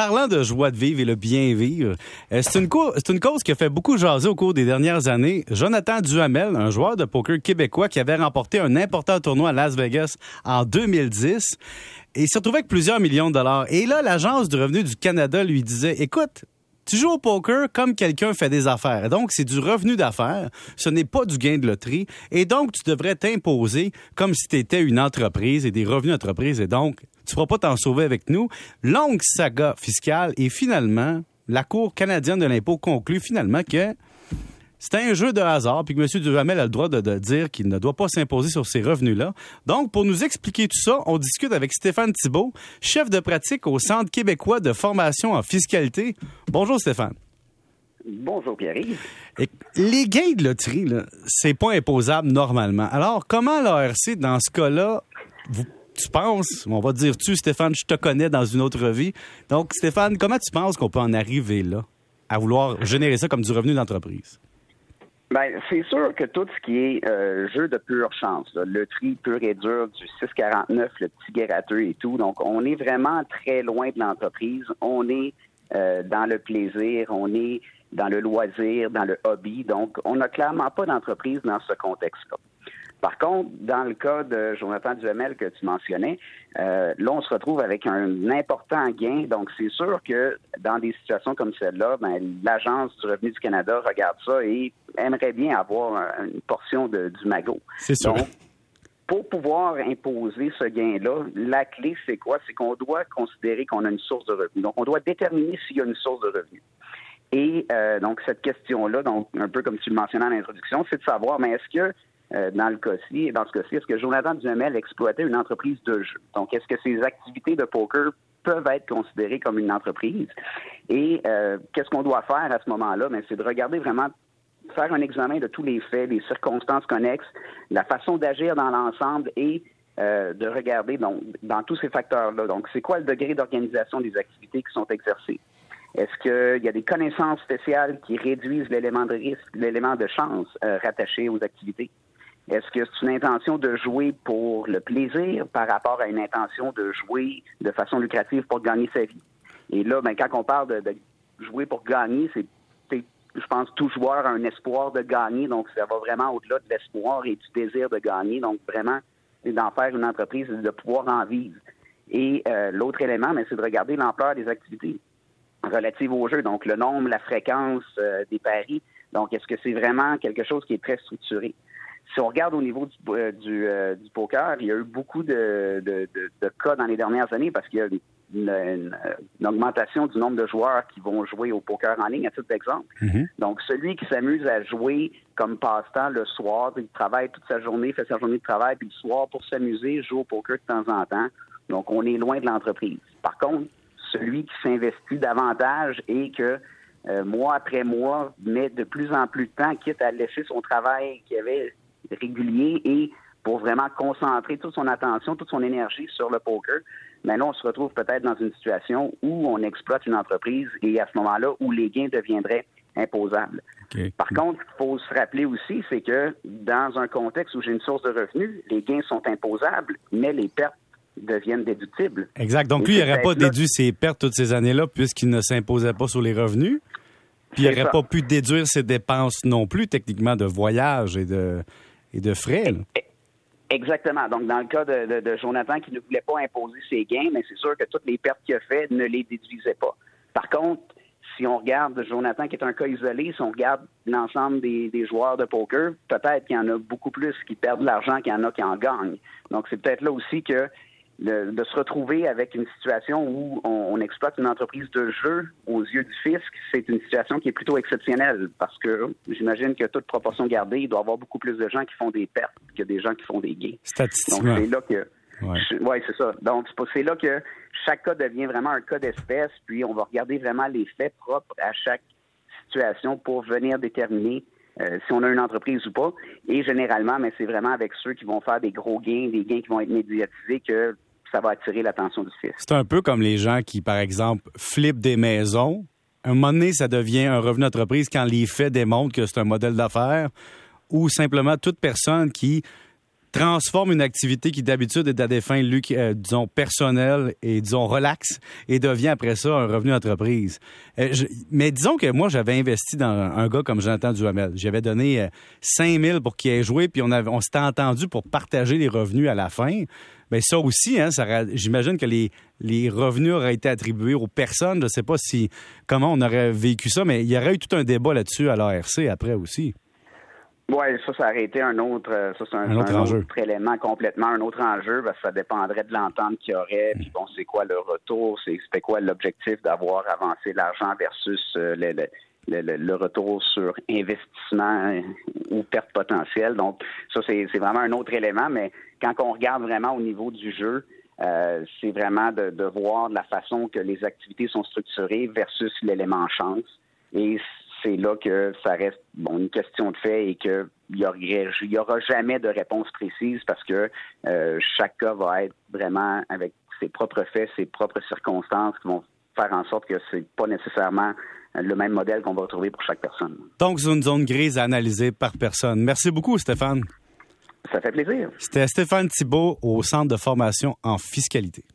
parlant de joie de vivre et le bien vivre, euh, c'est une, cause qui a fait beaucoup jaser au cours des dernières années. Jonathan Duhamel, un joueur de poker québécois qui avait remporté un important tournoi à Las Vegas en 2010, et se retrouvait avec plusieurs millions de dollars. Et là, l'Agence du revenu du Canada lui disait, écoute, tu joues au poker comme quelqu'un fait des affaires. Donc, c'est du revenu d'affaires. Ce n'est pas du gain de loterie. Et donc, tu devrais t'imposer comme si tu étais une entreprise et des revenus d'entreprise. Et donc, tu ne pourras pas t'en sauver avec nous. Longue saga fiscale. Et finalement, la Cour canadienne de l'impôt conclut finalement que c'est un jeu de hasard, puis que M. Duhamel a le droit de, dire qu'il ne doit pas s'imposer sur ces revenus-là. Donc, pour nous expliquer tout ça, on discute avec Stéphane Thibault, chef de pratique au Centre québécois de formation en fiscalité. Bonjour Stéphane. Bonjour Pierre. Les gains de loterie, c'est pas imposable normalement. Alors, comment l'ARC, dans ce cas-là, tu penses, on va dire tu, Stéphane, je te connais dans une autre vie. Donc, Stéphane, comment tu penses qu'on peut en arriver là, à vouloir générer ça comme du revenu d'entreprise? Ben, c'est sûr que tout ce qui est euh, jeu de pure chance, le tri pur et dur du 649, le petit gratteux et tout, donc on est vraiment très loin de l'entreprise. On est euh, dans le plaisir, on est dans le loisir, dans le hobby. Donc, on n'a clairement pas d'entreprise dans ce contexte-là. Par contre, dans le cas de Jonathan Duhamel que tu mentionnais, euh, là, on se retrouve avec un important gain. Donc, c'est sûr que dans des situations comme celle-là, ben, l'Agence du revenu du Canada regarde ça et aimerait bien avoir une portion de, du magot. C'est sûr. Donc, pour pouvoir imposer ce gain-là, la clé, c'est quoi? C'est qu'on doit considérer qu'on a une source de revenus. Donc, on doit déterminer s'il y a une source de revenus. Et euh, donc, cette question-là, donc un peu comme tu le mentionnais en introduction, c'est de savoir, mais est-ce que dans le cas-ci, dans ce cas-ci, est-ce que Jonathan Duhamel exploitait une entreprise de jeu? Donc, est-ce que ses activités de poker peuvent être considérées comme une entreprise? Et euh, qu'est-ce qu'on doit faire à ce moment-là? Ben, c'est de regarder vraiment faire un examen de tous les faits, les circonstances connexes, la façon d'agir dans l'ensemble et euh, de regarder donc, dans tous ces facteurs-là. Donc, c'est quoi le degré d'organisation des activités qui sont exercées? Est-ce qu'il y a des connaissances spéciales qui réduisent l'élément de risque, l'élément de chance rattaché aux activités? Est-ce que c'est une intention de jouer pour le plaisir par rapport à une intention de jouer de façon lucrative pour gagner sa vie? Et là, ben, quand on parle de, jouer pour gagner, c'est je pense tout joueur a un espoir de gagner, donc ça va vraiment au-delà de l'espoir et du désir de gagner. Donc vraiment, c'est d'en faire une entreprise et de pouvoir en vivre. Et euh, l'autre élément, ben, c'est de regarder l'ampleur des activités relatives au jeu, donc le nombre, la fréquence euh, des paris. Donc, est-ce que c'est vraiment quelque chose qui est très structuré? Si on regarde au niveau du, euh, euh, du, poker, il y a eu beaucoup de, de, de, cas dans les dernières années parce qu'il y a une, augmentation du nombre de joueurs qui vont jouer au poker en ligne, à titre d'exemple. Mm-hmm. Donc, celui qui s'amuse à jouer comme passe-temps le soir, il travaille toute sa journée, fait sa journée de travail, puis le soir, pour s'amuser, joue au poker de temps en temps. Donc, on est loin de l'entreprise. Par contre, celui qui s'investit davantage et que euh, mois après mois met de plus en plus de temps, quitte à laisser son travail qu'il avait régulier et pour vraiment concentrer toute son attention, toute son énergie sur le poker, maintenant on se retrouve peut-être dans une situation où on exploite une entreprise et à ce moment-là où les gains deviendraient imposables. Par contre, qu'il faut se rappeler aussi, c'est que dans un contexte où j'ai une source de revenus, les gains sont imposables, mais les pertes deviennent déductibles. Exact. Donc, lui, il n'aurait pas déduit ses pertes toutes ces années-là puisqu'il ne s'imposait pas sur les revenus. Puis, il n'aurait pas pu déduire ses dépenses non plus, techniquement, de voyage et de, et de frais. Exactement. Donc, dans le cas de, Jonathan qui ne voulait pas imposer ses gains, mais c'est sûr que toutes les pertes qu'il a faites ne les déduisait pas. Par contre, si on regarde Jonathan qui est un cas isolé, si on regarde l'ensemble des, joueurs de poker, peut-être qu'il y en a beaucoup plus qui perdent de l'argent qu'il y en a qui en gagnent. Donc, c'est peut-être là aussi que de, se retrouver avec une situation où on, exploite une entreprise de jeu aux yeux du fisc, c'est une situation qui est plutôt exceptionnelle parce que j'imagine que toute proportion gardée, il doit y avoir beaucoup plus de gens qui font des pertes que des gens qui font des gains. Statistiquement. Donc c'est là que ouais, c'est ça. Donc c'est là que chaque cas devient vraiment un cas d'espèce, puis on va regarder vraiment les faits propres à chaque situation pour venir déterminer euh, si on a une entreprise ou pas. Et généralement, mais c'est vraiment avec ceux qui vont faire des gros gains, des gains qui vont être médiatisés que ça va attirer l'attention du fisc. C'est un peu comme les gens qui, par exemple, flippent des maisons. un moment donné, ça devient un revenu d'entreprise quand les faits démontrent que c'est un modèle d'affaires ou simplement toute personne qui transforme une activité qui d'habitude est à des fins, euh, disons, personnelles et, disons, relax, et devient après ça un revenu d'entreprise. Euh, mais disons que moi, j'avais investi dans un, gars comme Jonathan Duhamel. J'avais donné 5 000 pour qu'il ait joué, puis on, on s'était entendu pour partager les revenus à la fin. Mais ça aussi, hein, j'imagine que les, les revenus auraient été attribués aux personnes. Je ne sais pas si comment on aurait vécu ça, mais il y aurait eu tout un débat là-dessus à l'ARC après aussi. Oui, ça, ça aurait été un autre, euh, ça, c'est un, autre, élément complètement, un autre enjeu, parce que ça dépendrait de l'entente qu'il y aurait, puis bon, c'est quoi le retour, c'est quoi l'objectif d'avoir avancé l'argent versus euh, le, le, le, retour sur investissement euh, ou perte potentielle. Donc, ça, c'est vraiment un autre élément, mais quand on regarde vraiment au niveau du jeu, euh, c'est vraiment de, de, voir la façon que les activités sont structurées versus l'élément chance. Et c'est là que ça reste bon, une question de fait et qu'il n'y aura, y aura jamais de réponse précise parce que euh, chaque cas va être vraiment avec ses propres faits, ses propres circonstances qui vont faire en sorte que c'est pas nécessairement le même modèle qu'on va retrouver pour chaque personne. Donc, c'est une zone grise à analyser par personne. Merci beaucoup, Stéphane. Ça fait plaisir. C'était Stéphane Thibault au Centre de formation en fiscalité.